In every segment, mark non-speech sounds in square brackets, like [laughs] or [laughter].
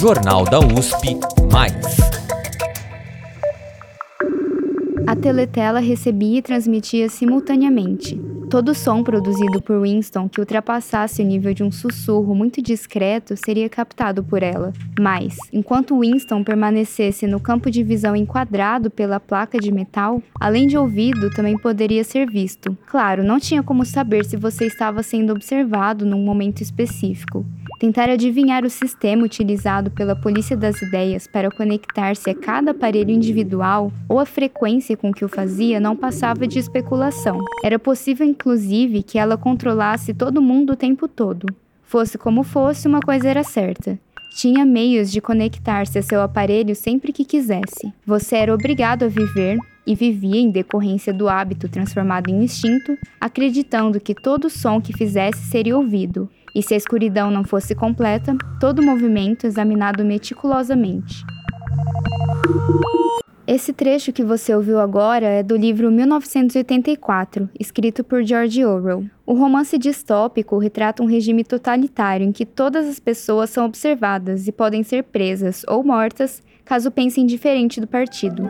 Jornal da USP Mais. A teletela recebia e transmitia simultaneamente. Todo som produzido por Winston que ultrapassasse o nível de um sussurro muito discreto seria captado por ela. Mas, enquanto Winston permanecesse no campo de visão enquadrado pela placa de metal, além de ouvido, também poderia ser visto. Claro, não tinha como saber se você estava sendo observado num momento específico. Tentar adivinhar o sistema utilizado pela Polícia das Ideias para conectar-se a cada aparelho individual ou a frequência com que o fazia não passava de especulação. Era possível, inclusive, que ela controlasse todo mundo o tempo todo. Fosse como fosse, uma coisa era certa. Tinha meios de conectar-se a seu aparelho sempre que quisesse. Você era obrigado a viver, e vivia em decorrência do hábito transformado em instinto, acreditando que todo som que fizesse seria ouvido, e se a escuridão não fosse completa, todo o movimento examinado meticulosamente. Esse trecho que você ouviu agora é do livro 1984, escrito por George Orwell. O romance distópico retrata um regime totalitário em que todas as pessoas são observadas e podem ser presas ou mortas caso pensem diferente do partido.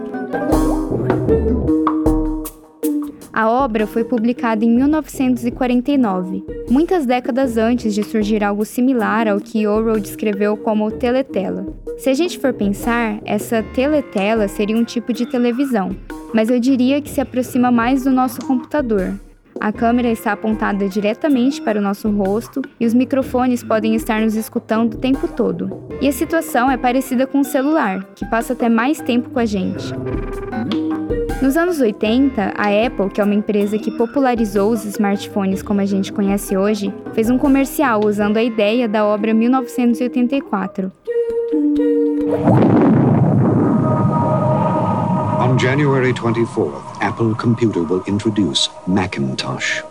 A obra foi publicada em 1949, muitas décadas antes de surgir algo similar ao que Orwell descreveu como teletela. Se a gente for pensar, essa teletela seria um tipo de televisão, mas eu diria que se aproxima mais do nosso computador. A câmera está apontada diretamente para o nosso rosto e os microfones podem estar nos escutando o tempo todo. E a situação é parecida com o celular, que passa até mais tempo com a gente. Nos anos 80, a Apple, que é uma empresa que popularizou os smartphones como a gente conhece hoje, fez um comercial usando a ideia da obra 1984. On January 24th, Apple Computer will introduce Macintosh.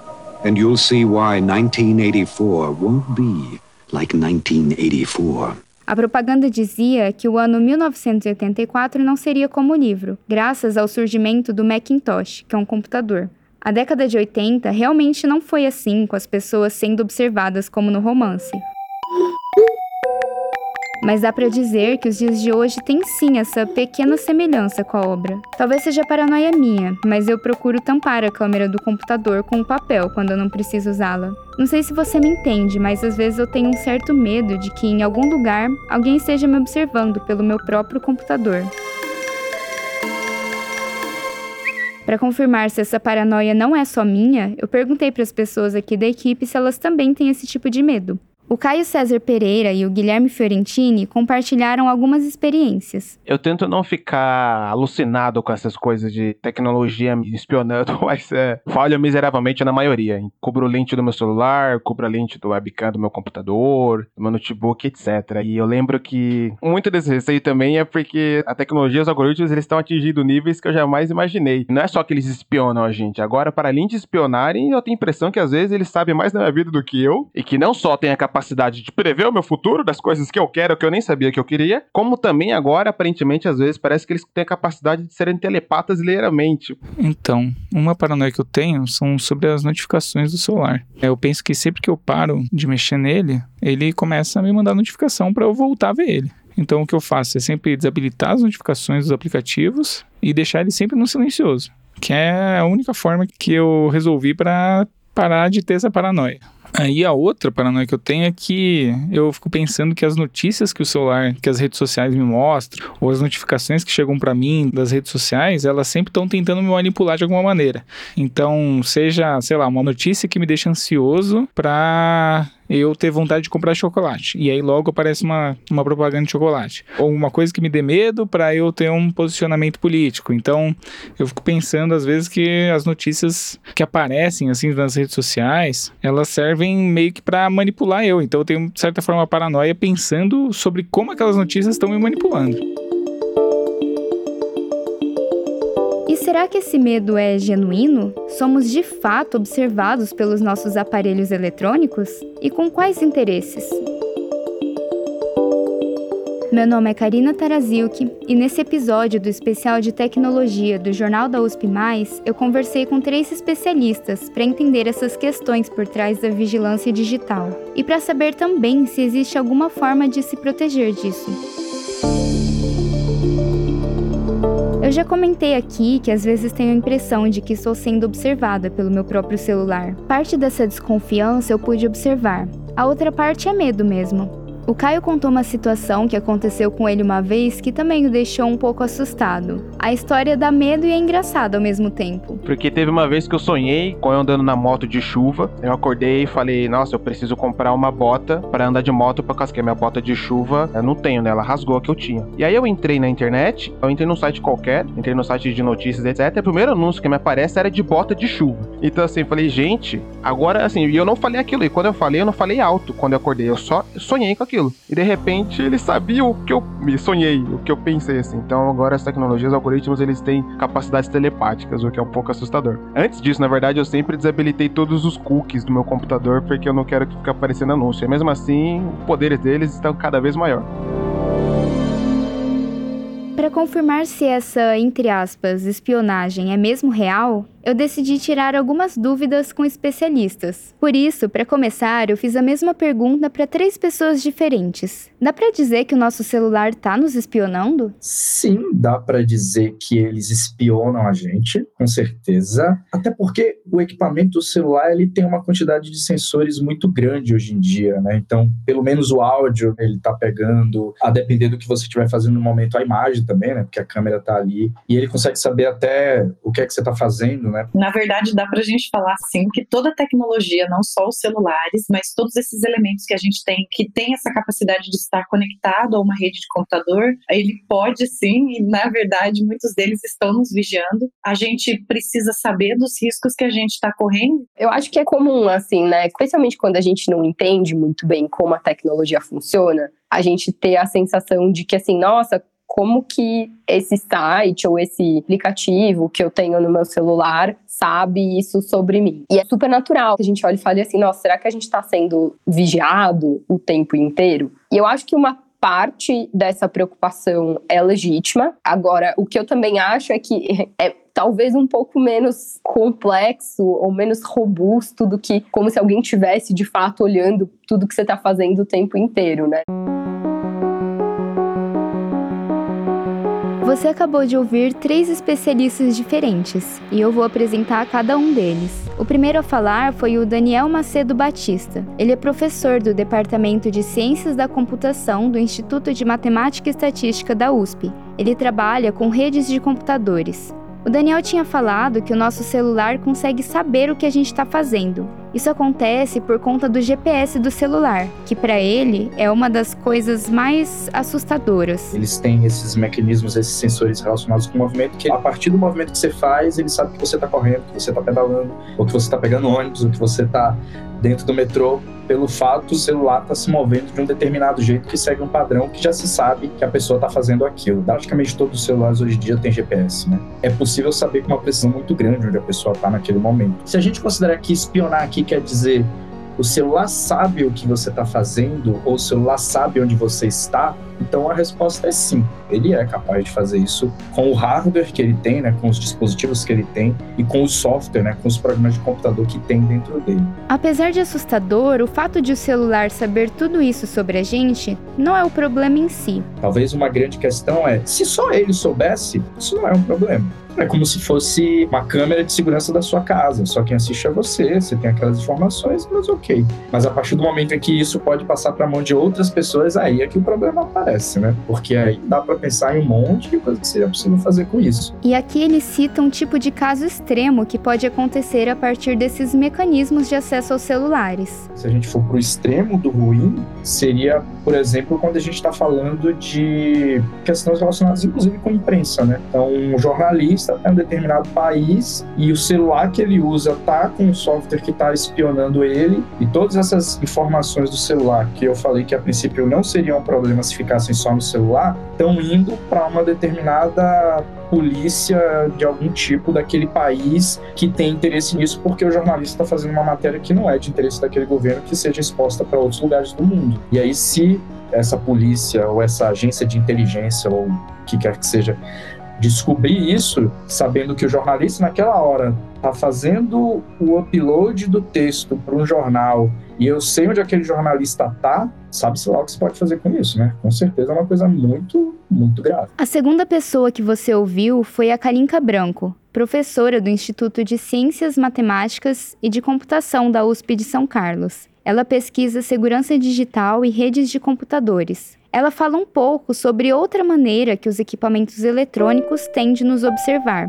And you'll see why 1984 won't be like 1984. A propaganda dizia que o ano 1984 não seria como o livro, graças ao surgimento do Macintosh, que é um computador. A década de 80 realmente não foi assim, com as pessoas sendo observadas como no romance. Mas dá para dizer que os dias de hoje têm sim essa pequena semelhança com a obra. Talvez seja paranoia minha, mas eu procuro tampar a câmera do computador com o papel quando eu não preciso usá-la. Não sei se você me entende, mas às vezes eu tenho um certo medo de que em algum lugar alguém esteja me observando pelo meu próprio computador. Para confirmar se essa paranoia não é só minha, eu perguntei para as pessoas aqui da equipe se elas também têm esse tipo de medo. O Caio César Pereira e o Guilherme Fiorentini compartilharam algumas experiências. Eu tento não ficar alucinado com essas coisas de tecnologia me espionando, [laughs] mas é, falho miseravelmente na maioria. Cubro lente do meu celular, cubro a lente do webcam do meu computador, do meu notebook, etc. E eu lembro que muito desse receio também é porque a tecnologia, os algoritmos, eles estão atingindo níveis que eu jamais imaginei. Não é só que eles espionam a gente. Agora, para além de espionarem, eu tenho a impressão que às vezes eles sabem mais da minha vida do que eu e que não só tem a capacidade capacidade de prever o meu futuro, das coisas que eu quero, que eu nem sabia que eu queria, como também agora, aparentemente, às vezes, parece que eles têm a capacidade de serem telepatas ligeiramente. Então, uma paranoia que eu tenho são sobre as notificações do celular. Eu penso que sempre que eu paro de mexer nele, ele começa a me mandar notificação para eu voltar a ver ele. Então, o que eu faço é sempre desabilitar as notificações dos aplicativos e deixar ele sempre no silencioso, que é a única forma que eu resolvi para parar de ter essa paranoia. Aí a outra paranoia que eu tenho é que eu fico pensando que as notícias que o celular, que as redes sociais me mostram, ou as notificações que chegam para mim das redes sociais, elas sempre estão tentando me manipular de alguma maneira. Então, seja, sei lá, uma notícia que me deixa ansioso para eu ter vontade de comprar chocolate. E aí logo aparece uma, uma propaganda de chocolate. Ou uma coisa que me dê medo para eu ter um posicionamento político. Então, eu fico pensando às vezes que as notícias que aparecem assim nas redes sociais, elas servem meio que para manipular eu. Então, eu tenho de certa forma paranoia pensando sobre como aquelas notícias estão me manipulando. será que esse medo é genuíno? Somos de fato observados pelos nossos aparelhos eletrônicos? E com quais interesses? Meu nome é Karina Taraziuk e nesse episódio do especial de tecnologia do Jornal da USP+, eu conversei com três especialistas para entender essas questões por trás da vigilância digital e para saber também se existe alguma forma de se proteger disso. Eu já comentei aqui que às vezes tenho a impressão de que estou sendo observada pelo meu próprio celular. Parte dessa desconfiança eu pude observar, a outra parte é medo mesmo. O Caio contou uma situação que aconteceu com ele uma vez que também o deixou um pouco assustado. A história dá medo e é engraçada ao mesmo tempo. Porque teve uma vez que eu sonhei com eu andando na moto de chuva. Eu acordei e falei, nossa, eu preciso comprar uma bota para andar de moto para casquei minha bota de chuva. Eu não tenho, né? Ela rasgou a que eu tinha. E aí eu entrei na internet, eu entrei num site qualquer, entrei no site de notícias, etc. E o primeiro anúncio que me aparece era de bota de chuva. Então assim, falei, gente, agora assim, e eu não falei aquilo. E quando eu falei, eu não falei alto quando eu acordei. Eu só sonhei com aquilo aquilo. E de repente ele sabia o que eu me sonhei, o que eu pensei assim. Então agora as tecnologias, os algoritmos, eles têm capacidades telepáticas, o que é um pouco assustador. Antes disso, na verdade, eu sempre desabilitei todos os cookies do meu computador porque eu não quero que fique aparecendo anúncio. E mesmo assim, os poderes deles estão cada vez maior. Para confirmar se essa, entre aspas, espionagem é mesmo real, eu decidi tirar algumas dúvidas com especialistas. Por isso, para começar, eu fiz a mesma pergunta para três pessoas diferentes. Dá para dizer que o nosso celular está nos espionando? Sim, dá para dizer que eles espionam a gente, com certeza. Até porque o equipamento celular ele tem uma quantidade de sensores muito grande hoje em dia, né? Então, pelo menos o áudio ele está pegando, a depender do que você estiver fazendo no momento, a imagem também, né? Porque a câmera está ali e ele consegue saber até o que é que você está fazendo né? Na verdade, dá para a gente falar assim que toda tecnologia, não só os celulares, mas todos esses elementos que a gente tem, que tem essa capacidade de estar conectado a uma rede de computador, ele pode sim, e na verdade muitos deles estão nos vigiando. A gente precisa saber dos riscos que a gente está correndo. Eu acho que é comum, assim, né? Especialmente quando a gente não entende muito bem como a tecnologia funciona, a gente ter a sensação de que, assim, nossa, como que esse site ou esse aplicativo que eu tenho no meu celular sabe isso sobre mim. E é super natural que a gente olhe e fale assim, nossa, será que a gente está sendo vigiado o tempo inteiro? E eu acho que uma parte dessa preocupação é legítima. Agora, o que eu também acho é que é talvez um pouco menos complexo ou menos robusto do que como se alguém tivesse de fato olhando tudo que você está fazendo o tempo inteiro, né? Você acabou de ouvir três especialistas diferentes e eu vou apresentar cada um deles. O primeiro a falar foi o Daniel Macedo Batista. Ele é professor do Departamento de Ciências da Computação do Instituto de Matemática e Estatística da USP. Ele trabalha com redes de computadores. O Daniel tinha falado que o nosso celular consegue saber o que a gente está fazendo. Isso acontece por conta do GPS do celular, que para ele é uma das coisas mais assustadoras. Eles têm esses mecanismos, esses sensores relacionados com o movimento, que a partir do movimento que você faz, ele sabe que você está correndo, que você está pedalando, ou que você está pegando ônibus, ou que você está dentro do metrô pelo fato do celular estar tá se movendo de um determinado jeito que segue um padrão que já se sabe que a pessoa está fazendo aquilo. Praticamente todos os celulares hoje em dia têm GPS, né? É possível saber com uma precisão muito grande onde a pessoa está naquele momento. Se a gente considerar que espionar aqui quer dizer o celular sabe o que você está fazendo ou o celular sabe onde você está, então a resposta é sim. Ele é capaz de fazer isso com o hardware que ele tem, né, com os dispositivos que ele tem e com o software, né, com os programas de computador que tem dentro dele. Apesar de assustador, o fato de o celular saber tudo isso sobre a gente não é o problema em si. Talvez uma grande questão é, se só ele soubesse, isso não é um problema. É como se fosse uma câmera de segurança da sua casa. Só quem assiste é você, você tem aquelas informações, mas ok. Mas a partir do momento em que isso pode passar para a mão de outras pessoas, aí é que o problema aparece, né? Porque aí dá para pensar em um monte de coisa que seria possível fazer com isso. E aqui ele cita um tipo de caso extremo que pode acontecer a partir desses mecanismos de acesso aos celulares. Se a gente for para o extremo do ruim, seria, por exemplo, quando a gente está falando de questões relacionadas, inclusive, com imprensa, né? Então, um jornalista é um determinado país e o celular que ele usa tá com um software que está espionando ele e todas essas informações do celular que eu falei que a princípio não seriam um problema se ficassem só no celular, estão indo para uma determinada polícia de algum tipo daquele país que tem interesse nisso, porque o jornalista está fazendo uma matéria que não é de interesse daquele governo que seja exposta para outros lugares do mundo. E aí, se essa polícia ou essa agência de inteligência ou o que quer que seja descobrir isso, sabendo que o jornalista naquela hora está fazendo o upload do texto para um jornal e eu sei onde aquele jornalista está, sabe-se lá o que se pode fazer com isso, né? Com certeza é uma coisa muito, muito grave. A segunda pessoa que você ouviu foi a Kalinka Branco, professora do Instituto de Ciências Matemáticas e de Computação da USP de São Carlos. Ela pesquisa segurança digital e redes de computadores. Ela fala um pouco sobre outra maneira que os equipamentos eletrônicos têm de nos observar.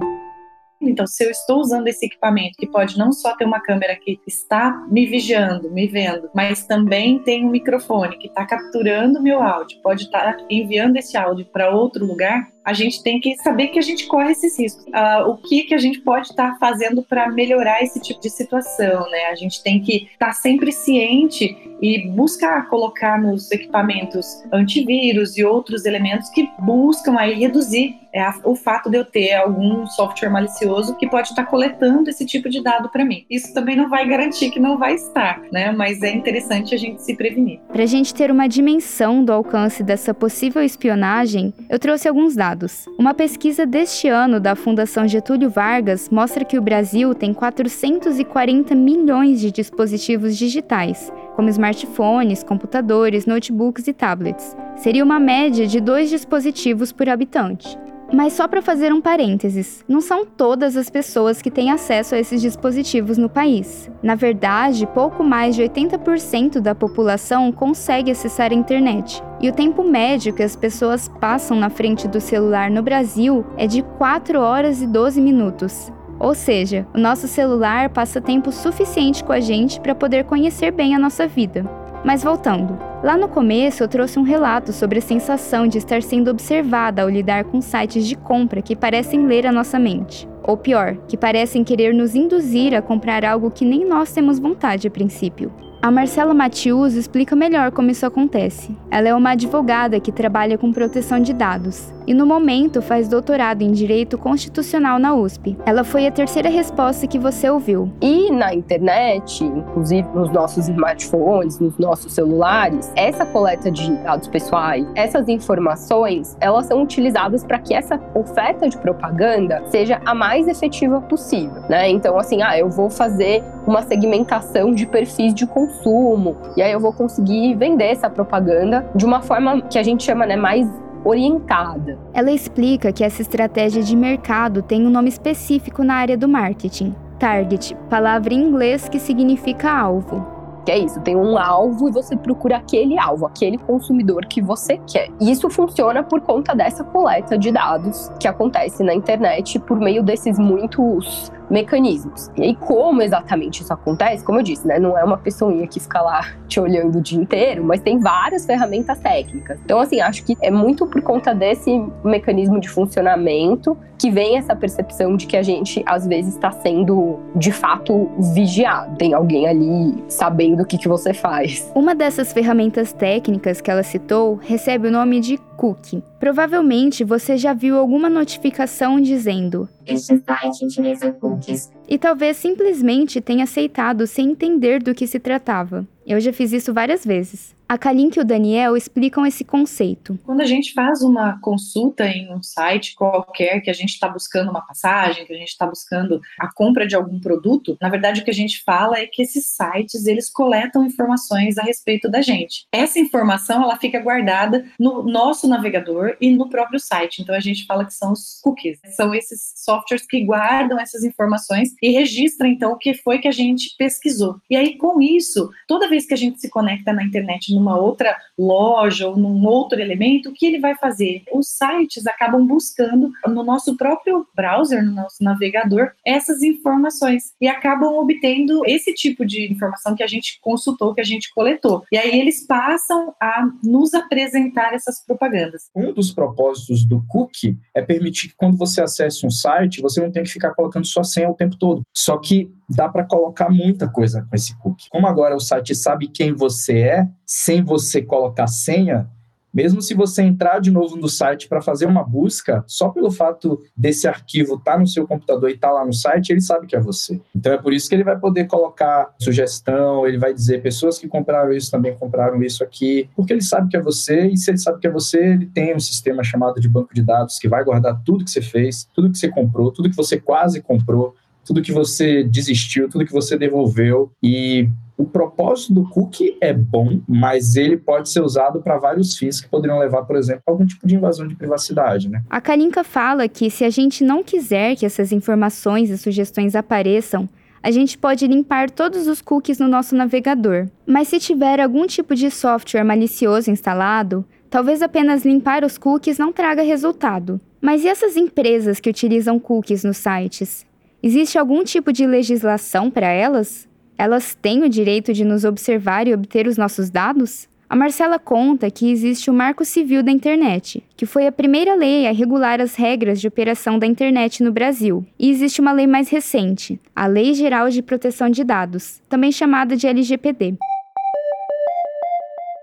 Então, se eu estou usando esse equipamento, que pode não só ter uma câmera que está me vigiando, me vendo, mas também tem um microfone que está capturando meu áudio, pode estar enviando esse áudio para outro lugar, a gente tem que saber que a gente corre esses riscos. Uh, o que, que a gente pode estar fazendo para melhorar esse tipo de situação, né? A gente tem que estar sempre ciente e buscar colocar nos equipamentos antivírus e outros elementos que buscam aí reduzir é, o fato de eu ter algum software malicioso que pode estar coletando esse tipo de dado para mim. Isso também não vai garantir que não vai estar, né? Mas é interessante a gente se prevenir. Para a gente ter uma dimensão do alcance dessa possível espionagem, eu trouxe alguns dados. Uma pesquisa deste ano da Fundação Getúlio Vargas mostra que o Brasil tem 440 milhões de dispositivos digitais, como smartphones, computadores, notebooks e tablets. Seria uma média de dois dispositivos por habitante. Mas só para fazer um parênteses, não são todas as pessoas que têm acesso a esses dispositivos no país. Na verdade, pouco mais de 80% da população consegue acessar a internet. E o tempo médio que as pessoas passam na frente do celular no Brasil é de 4 horas e 12 minutos. Ou seja, o nosso celular passa tempo suficiente com a gente para poder conhecer bem a nossa vida. Mas voltando, lá no começo eu trouxe um relato sobre a sensação de estar sendo observada ao lidar com sites de compra que parecem ler a nossa mente. Ou pior, que parecem querer nos induzir a comprar algo que nem nós temos vontade a princípio. A Marcela Matius explica melhor como isso acontece. Ela é uma advogada que trabalha com proteção de dados e, no momento, faz doutorado em Direito Constitucional na USP. Ela foi a terceira resposta que você ouviu. E na internet, inclusive nos nossos smartphones, nos nossos celulares, essa coleta de dados pessoais, essas informações, elas são utilizadas para que essa oferta de propaganda seja a mais efetiva possível, né? Então, assim, ah, eu vou fazer uma segmentação de perfis de consumo. E aí eu vou conseguir vender essa propaganda de uma forma que a gente chama né, mais orientada. Ela explica que essa estratégia de mercado tem um nome específico na área do marketing. Target, palavra em inglês que significa alvo. Que é isso, tem um alvo e você procura aquele alvo, aquele consumidor que você quer. E isso funciona por conta dessa coleta de dados que acontece na internet por meio desses muitos mecanismos. E aí, como exatamente isso acontece? Como eu disse, né? Não é uma pessoinha que fica lá te olhando o dia inteiro, mas tem várias ferramentas técnicas. Então, assim, acho que é muito por conta desse mecanismo de funcionamento que vem essa percepção de que a gente, às vezes, está sendo de fato vigiado. Tem alguém ali sabendo o que, que você faz. Uma dessas ferramentas técnicas que ela citou recebe o nome de cookie. Provavelmente você já viu alguma notificação dizendo: Este site utiliza cookies. E talvez simplesmente tenha aceitado sem entender do que se tratava. Eu já fiz isso várias vezes. A Kalink e o Daniel explicam esse conceito. Quando a gente faz uma consulta em um site qualquer, que a gente está buscando uma passagem, que a gente está buscando a compra de algum produto, na verdade o que a gente fala é que esses sites eles coletam informações a respeito da gente. Essa informação ela fica guardada no nosso navegador e no próprio site. Então a gente fala que são os cookies. São esses softwares que guardam essas informações e registram então o que foi que a gente pesquisou. E aí com isso, toda vez que a gente se conecta na internet numa outra loja ou num outro elemento, o que ele vai fazer? Os sites acabam buscando no nosso próprio browser, no nosso navegador, essas informações e acabam obtendo esse tipo de informação que a gente consultou, que a gente coletou. E aí eles passam a nos apresentar essas propagandas. Um dos propósitos do cookie é permitir que quando você acesse um site, você não tenha que ficar colocando sua senha o tempo todo. Só que dá para colocar muita coisa com esse cookie. Como agora o site sabe quem você é, sem você colocar senha, mesmo se você entrar de novo no site para fazer uma busca, só pelo fato desse arquivo estar tá no seu computador e estar tá lá no site, ele sabe que é você. Então é por isso que ele vai poder colocar sugestão, ele vai dizer pessoas que compraram isso também compraram isso aqui, porque ele sabe que é você e se ele sabe que é você, ele tem um sistema chamado de banco de dados que vai guardar tudo que você fez, tudo que você comprou, tudo que você quase comprou, tudo que você desistiu, tudo que você devolveu e o propósito do cookie é bom, mas ele pode ser usado para vários fins que poderiam levar, por exemplo, a algum tipo de invasão de privacidade, né? A Kalinka fala que se a gente não quiser que essas informações e sugestões apareçam, a gente pode limpar todos os cookies no nosso navegador. Mas se tiver algum tipo de software malicioso instalado, talvez apenas limpar os cookies não traga resultado. Mas e essas empresas que utilizam cookies nos sites? Existe algum tipo de legislação para elas? Elas têm o direito de nos observar e obter os nossos dados? A Marcela conta que existe o Marco Civil da Internet, que foi a primeira lei a regular as regras de operação da internet no Brasil. E existe uma lei mais recente, a Lei Geral de Proteção de Dados, também chamada de LGPD.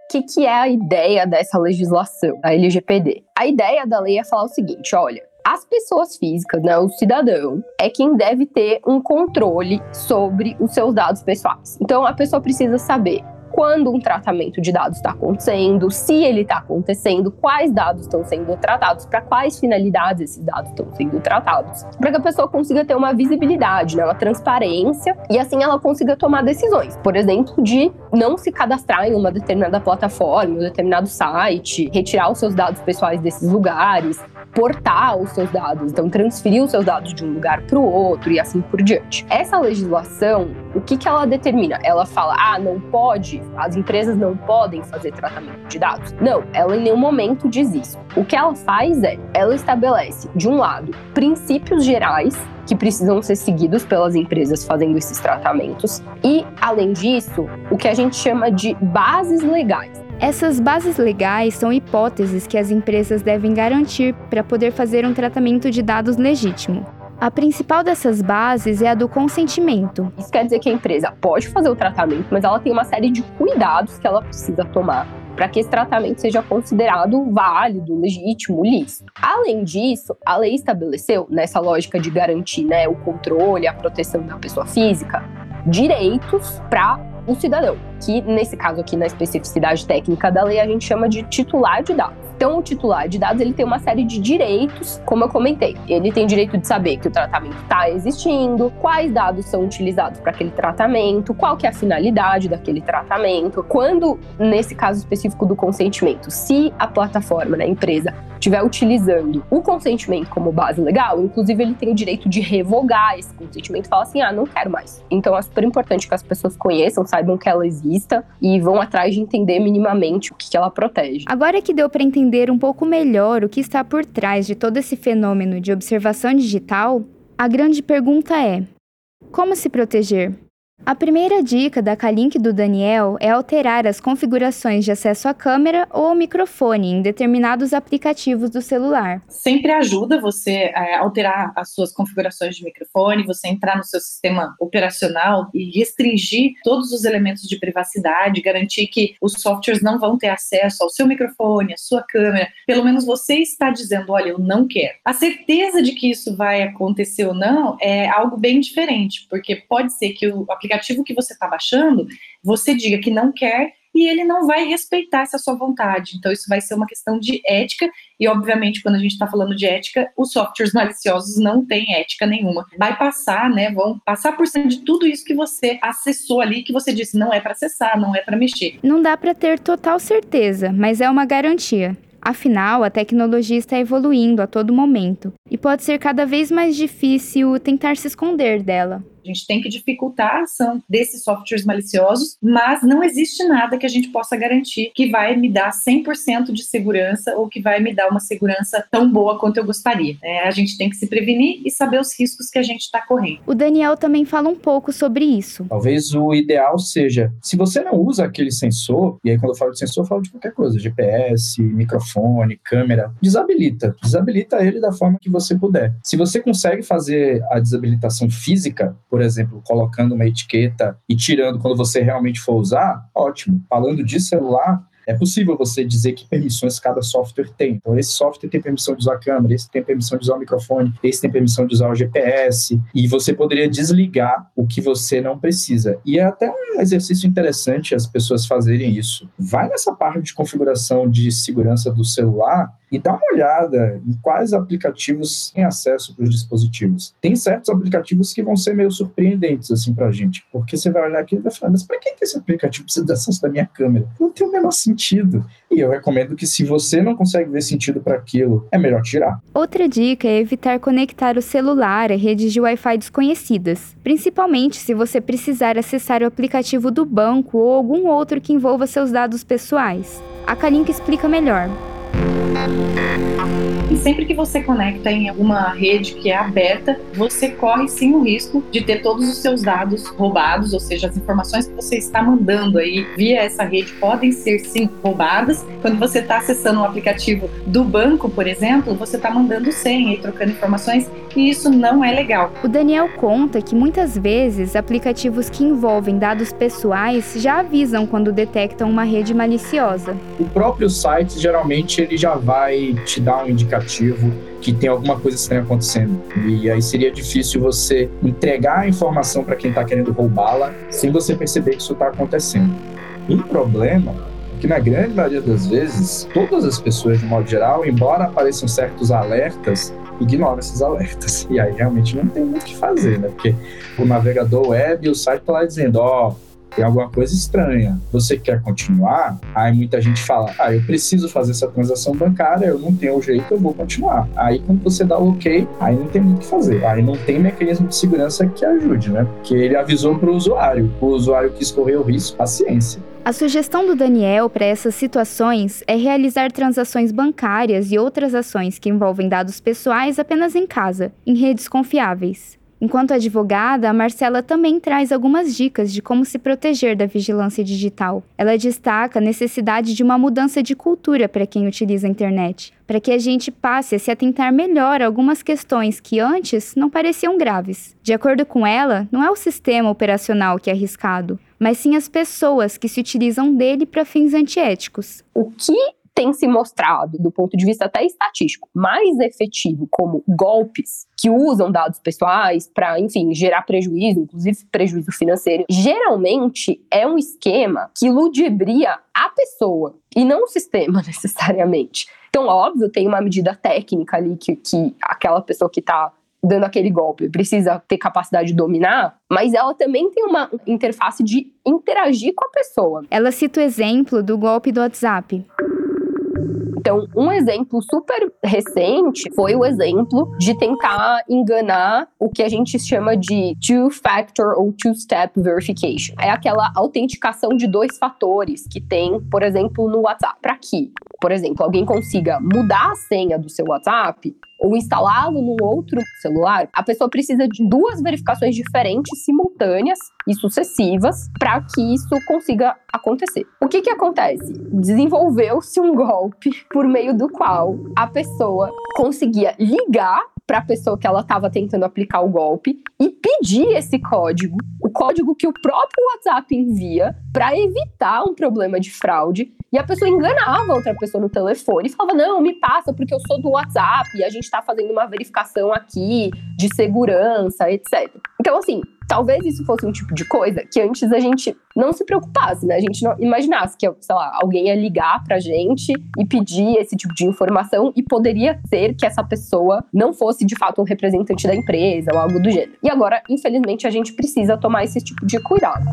O que, que é a ideia dessa legislação, a LGPD? A ideia da lei é falar o seguinte: olha, as pessoas físicas, né, o cidadão, é quem deve ter um controle sobre os seus dados pessoais. Então a pessoa precisa saber quando um tratamento de dados está acontecendo, se ele está acontecendo, quais dados estão sendo tratados, para quais finalidades esses dados estão sendo tratados, para que a pessoa consiga ter uma visibilidade, né, uma transparência e assim ela consiga tomar decisões. Por exemplo, de não se cadastrar em uma determinada plataforma, um determinado site, retirar os seus dados pessoais desses lugares, portar os seus dados, então transferir os seus dados de um lugar para o outro e assim por diante. Essa legislação, o que, que ela determina? Ela fala, ah, não pode as empresas não podem fazer tratamento de dados. Não, ela em nenhum momento diz isso. O que ela faz é, ela estabelece, de um lado, princípios gerais que precisam ser seguidos pelas empresas fazendo esses tratamentos e, além disso, o que a gente chama de bases legais. Essas bases legais são hipóteses que as empresas devem garantir para poder fazer um tratamento de dados legítimo. A principal dessas bases é a do consentimento. Isso quer dizer que a empresa pode fazer o tratamento, mas ela tem uma série de cuidados que ela precisa tomar para que esse tratamento seja considerado válido, legítimo, lícito. Além disso, a lei estabeleceu, nessa lógica de garantir né, o controle, a proteção da pessoa física, direitos para o cidadão, que nesse caso aqui, na especificidade técnica da lei, a gente chama de titular de dados. Então, o titular de dados ele tem uma série de direitos, como eu comentei. Ele tem direito de saber que o tratamento está existindo, quais dados são utilizados para aquele tratamento, qual que é a finalidade daquele tratamento, quando, nesse caso específico do consentimento, se a plataforma, né, a empresa, estiver utilizando o consentimento como base legal, inclusive ele tem o direito de revogar esse consentimento e falar assim: ah, não quero mais. Então é super importante que as pessoas conheçam, saibam que ela exista e vão atrás de entender minimamente o que, que ela protege. Agora que deu para entender um pouco melhor o que está por trás de todo esse fenômeno de observação digital, a grande pergunta é: como se proteger? A primeira dica da Kalink do Daniel é alterar as configurações de acesso à câmera ou ao microfone em determinados aplicativos do celular. Sempre ajuda você a alterar as suas configurações de microfone, você entrar no seu sistema operacional e restringir todos os elementos de privacidade, garantir que os softwares não vão ter acesso ao seu microfone, à sua câmera. Pelo menos você está dizendo, olha, eu não quero. A certeza de que isso vai acontecer ou não é algo bem diferente, porque pode ser que o aplicativo aplicativo que você está baixando, você diga que não quer e ele não vai respeitar essa sua vontade. Então, isso vai ser uma questão de ética, e obviamente, quando a gente está falando de ética, os softwares maliciosos não têm ética nenhuma. Vai passar, né? Vão passar por cima de tudo isso que você acessou ali, que você disse não é para acessar, não é para mexer. Não dá para ter total certeza, mas é uma garantia. Afinal, a tecnologia está evoluindo a todo momento e pode ser cada vez mais difícil tentar se esconder dela A gente tem que dificultar a ação desses softwares maliciosos, mas não existe nada que a gente possa garantir que vai me dar 100% de segurança ou que vai me dar uma segurança tão boa quanto eu gostaria. É, a gente tem que se prevenir e saber os riscos que a gente está correndo. O Daniel também fala um pouco sobre isso. Talvez o ideal seja, se você não usa aquele sensor, e aí quando eu falo de sensor, eu falo de qualquer coisa, GPS, microfone, câmera, desabilita. Desabilita ele da forma que você puder. Se você consegue fazer a desabilitação física, por exemplo, colocando uma etiqueta e tirando quando você realmente for usar, ótimo. Falando de celular, é possível você dizer que permissões cada software tem. Então, esse software tem permissão de usar a câmera, esse tem permissão de usar o microfone, esse tem permissão de usar o GPS, e você poderia desligar o que você não precisa. E é até um exercício interessante as pessoas fazerem isso. Vai nessa parte de configuração de segurança do celular e dá uma olhada em quais aplicativos têm acesso para os dispositivos. Tem certos aplicativos que vão ser meio surpreendentes assim para a gente, porque você vai olhar aqui e vai falar, mas para que esse aplicativo precisa de acesso da minha câmera? Não tem o menor sentido. E eu recomendo que se você não consegue ver sentido para aquilo, é melhor tirar. Outra dica é evitar conectar o celular a redes de Wi-Fi desconhecidas, principalmente se você precisar acessar o aplicativo do banco ou algum outro que envolva seus dados pessoais. A Kalink explica melhor. Thank you. Sempre que você conecta em alguma rede que é aberta, você corre sim o risco de ter todos os seus dados roubados, ou seja, as informações que você está mandando aí via essa rede podem ser sim roubadas. Quando você está acessando um aplicativo do banco, por exemplo, você está mandando senha e trocando informações e isso não é legal. O Daniel conta que muitas vezes aplicativos que envolvem dados pessoais já avisam quando detectam uma rede maliciosa. O próprio site geralmente ele já vai te dar um indicativo que tem alguma coisa estranha acontecendo. E aí seria difícil você entregar a informação para quem está querendo roubá-la sem você perceber que isso está acontecendo. E o problema é que na grande maioria das vezes, todas as pessoas, de modo geral, embora apareçam certos alertas, ignoram esses alertas. E aí realmente não tem muito o que fazer, né? Porque o navegador web, o site está lá dizendo, ó, oh, tem alguma coisa estranha. Você quer continuar? Aí muita gente fala: ah, eu preciso fazer essa transação bancária, eu não tenho jeito, eu vou continuar. Aí quando você dá o ok, aí não tem muito o que fazer. Aí não tem mecanismo de segurança que ajude, né? Porque ele avisou para o usuário. O usuário quis correr o risco, paciência. A sugestão do Daniel para essas situações é realizar transações bancárias e outras ações que envolvem dados pessoais apenas em casa, em redes confiáveis. Enquanto advogada, Marcela também traz algumas dicas de como se proteger da vigilância digital. Ela destaca a necessidade de uma mudança de cultura para quem utiliza a internet, para que a gente passe a se atentar melhor a algumas questões que antes não pareciam graves. De acordo com ela, não é o sistema operacional que é arriscado, mas sim as pessoas que se utilizam dele para fins antiéticos. O que tem se mostrado, do ponto de vista até estatístico, mais efetivo como golpes que usam dados pessoais para, enfim, gerar prejuízo, inclusive prejuízo financeiro, geralmente é um esquema que ludibria a pessoa e não o sistema [laughs] necessariamente. Então, óbvio, tem uma medida técnica ali que, que aquela pessoa que está dando aquele golpe precisa ter capacidade de dominar, mas ela também tem uma interface de interagir com a pessoa. Ela cita o exemplo do golpe do WhatsApp. Então, um exemplo super recente foi o exemplo de tentar enganar o que a gente chama de two-factor ou two-step verification. É aquela autenticação de dois fatores que tem, por exemplo, no WhatsApp. Para que, por exemplo, alguém consiga mudar a senha do seu WhatsApp ou instalá-lo num outro celular, a pessoa precisa de duas verificações diferentes, simultâneas e sucessivas, para que isso consiga acontecer. O que que acontece? Desenvolveu-se um golpe por meio do qual a pessoa conseguia ligar para a pessoa que ela estava tentando aplicar o golpe e pedir esse código, o código que o próprio WhatsApp envia para evitar um problema de fraude. E a pessoa enganava outra pessoa no telefone e falava: Não, me passa porque eu sou do WhatsApp e a gente está fazendo uma verificação aqui de segurança, etc. Então, assim, talvez isso fosse um tipo de coisa que antes a gente não se preocupasse, né? A gente não imaginasse que, sei lá, alguém ia ligar pra gente e pedir esse tipo de informação e poderia ser que essa pessoa não fosse de fato um representante da empresa ou algo do gênero. E agora, infelizmente, a gente precisa tomar esse tipo de cuidado.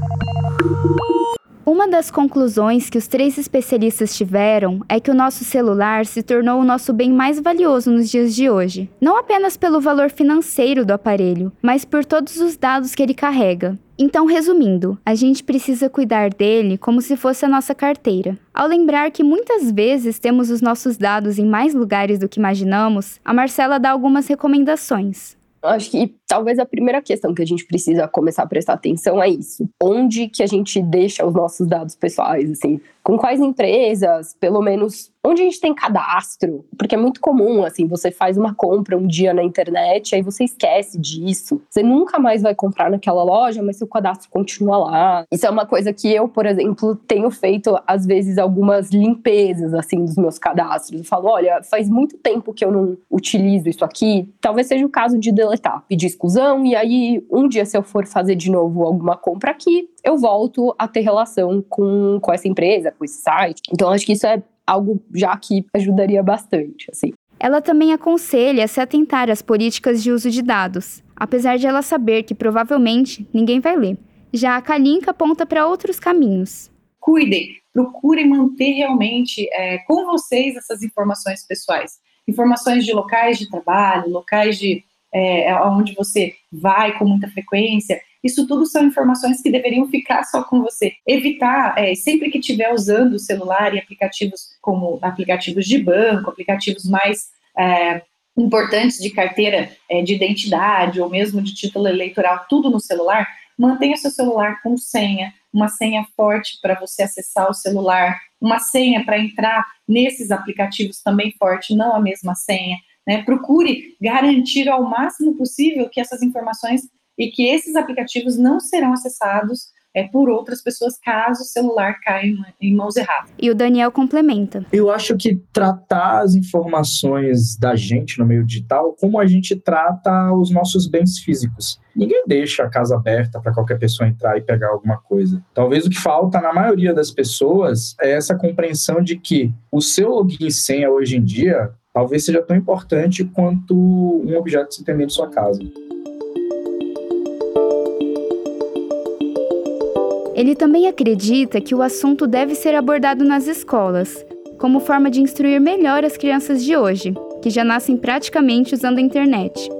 Uma das conclusões que os três especialistas tiveram é que o nosso celular se tornou o nosso bem mais valioso nos dias de hoje. Não apenas pelo valor financeiro do aparelho, mas por todos os dados que ele carrega. Então, resumindo, a gente precisa cuidar dele como se fosse a nossa carteira. Ao lembrar que muitas vezes temos os nossos dados em mais lugares do que imaginamos, a Marcela dá algumas recomendações. Acho que talvez a primeira questão que a gente precisa começar a prestar atenção é isso. Onde que a gente deixa os nossos dados pessoais, assim? Com quais empresas, pelo menos onde a gente tem cadastro? Porque é muito comum, assim, você faz uma compra um dia na internet, aí você esquece disso. Você nunca mais vai comprar naquela loja, mas seu cadastro continua lá. Isso é uma coisa que eu, por exemplo, tenho feito às vezes algumas limpezas assim dos meus cadastros. Eu falo, olha, faz muito tempo que eu não utilizo isso aqui, talvez seja o caso de deletar, pedir exclusão e aí um dia se eu for fazer de novo alguma compra aqui, eu volto a ter relação com, com essa empresa, com esse site. Então acho que isso é algo já que ajudaria bastante, assim. Ela também aconselha se atentar às políticas de uso de dados, apesar de ela saber que provavelmente ninguém vai ler. Já a Kalinka aponta para outros caminhos. Cuidem, procurem manter realmente é, com vocês essas informações pessoais. Informações de locais de trabalho, locais de é, onde você vai com muita frequência, isso tudo são informações que deveriam ficar só com você. Evitar, é, sempre que estiver usando o celular e aplicativos como aplicativos de banco, aplicativos mais é, importantes de carteira é, de identidade ou mesmo de título eleitoral, tudo no celular, mantenha seu celular com senha, uma senha forte para você acessar o celular, uma senha para entrar nesses aplicativos também forte, não a mesma senha. Né? Procure garantir ao máximo possível que essas informações e que esses aplicativos não serão acessados é, por outras pessoas caso o celular caia em mãos erradas. E o Daniel complementa. Eu acho que tratar as informações da gente no meio digital como a gente trata os nossos bens físicos. Ninguém deixa a casa aberta para qualquer pessoa entrar e pegar alguma coisa. Talvez o que falta na maioria das pessoas é essa compreensão de que o seu login e senha hoje em dia talvez seja tão importante quanto um objeto que você tem dentro de sua casa. Ele também acredita que o assunto deve ser abordado nas escolas, como forma de instruir melhor as crianças de hoje, que já nascem praticamente usando a internet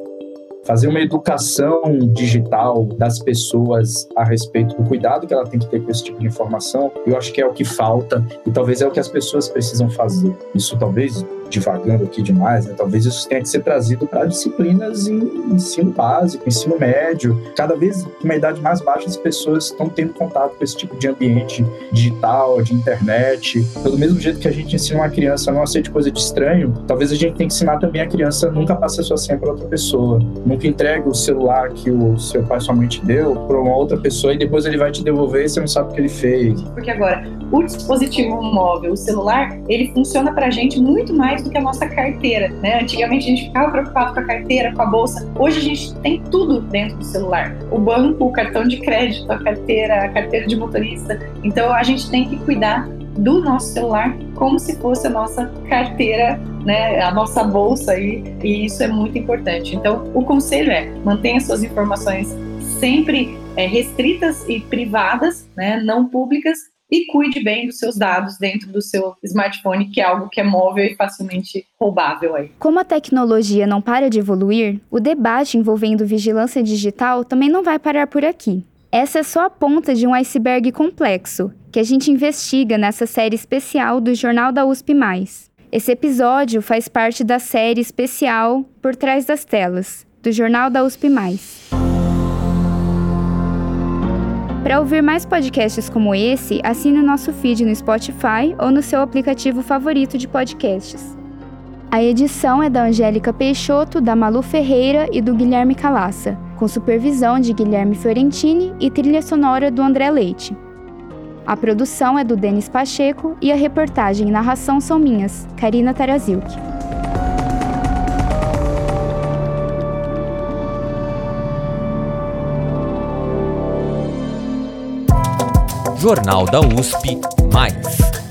fazer uma educação digital das pessoas a respeito do cuidado que ela tem que ter com esse tipo de informação, eu acho que é o que falta e talvez é o que as pessoas precisam fazer. Isso talvez divagando aqui demais, né? talvez isso tenha que ser trazido para disciplinas em ensino básico, ensino médio. Cada vez, uma idade mais baixa, as pessoas estão tendo contato com esse tipo de ambiente digital, de internet. Pelo mesmo jeito que a gente ensina uma criança a não aceite coisa de estranho, talvez a gente tenha que ensinar também a criança nunca passe a sua senha para outra pessoa. Nunca entregue o celular que o seu pai sua mãe te deu para uma outra pessoa e depois ele vai te devolver e você não sabe o que ele fez. Porque agora, o dispositivo móvel, o celular, ele funciona para a gente muito mais do que a nossa carteira, né? Antigamente a gente ficava preocupado com a carteira, com a bolsa. Hoje a gente tem tudo dentro do celular. O banco, o cartão de crédito, a carteira, a carteira de motorista. Então a gente tem que cuidar do nosso celular como se fosse a nossa carteira, né, a nossa bolsa aí, e isso é muito importante. Então, o conselho é mantenha suas informações sempre é, restritas e privadas, né, não públicas, e cuide bem dos seus dados dentro do seu smartphone, que é algo que é móvel e facilmente roubável aí. Como a tecnologia não para de evoluir, o debate envolvendo vigilância digital também não vai parar por aqui. Essa é só a ponta de um iceberg complexo que a gente investiga nessa série especial do Jornal da USP. Esse episódio faz parte da série especial Por Trás das Telas, do Jornal da USP. Para ouvir mais podcasts como esse, assine o nosso feed no Spotify ou no seu aplicativo favorito de podcasts. A edição é da Angélica Peixoto, da Malu Ferreira e do Guilherme Calaça, com supervisão de Guilherme Fiorentini e trilha sonora do André Leite. A produção é do Denis Pacheco e a reportagem e narração são minhas, Karina Tarazilk. Jornal da USP Mais.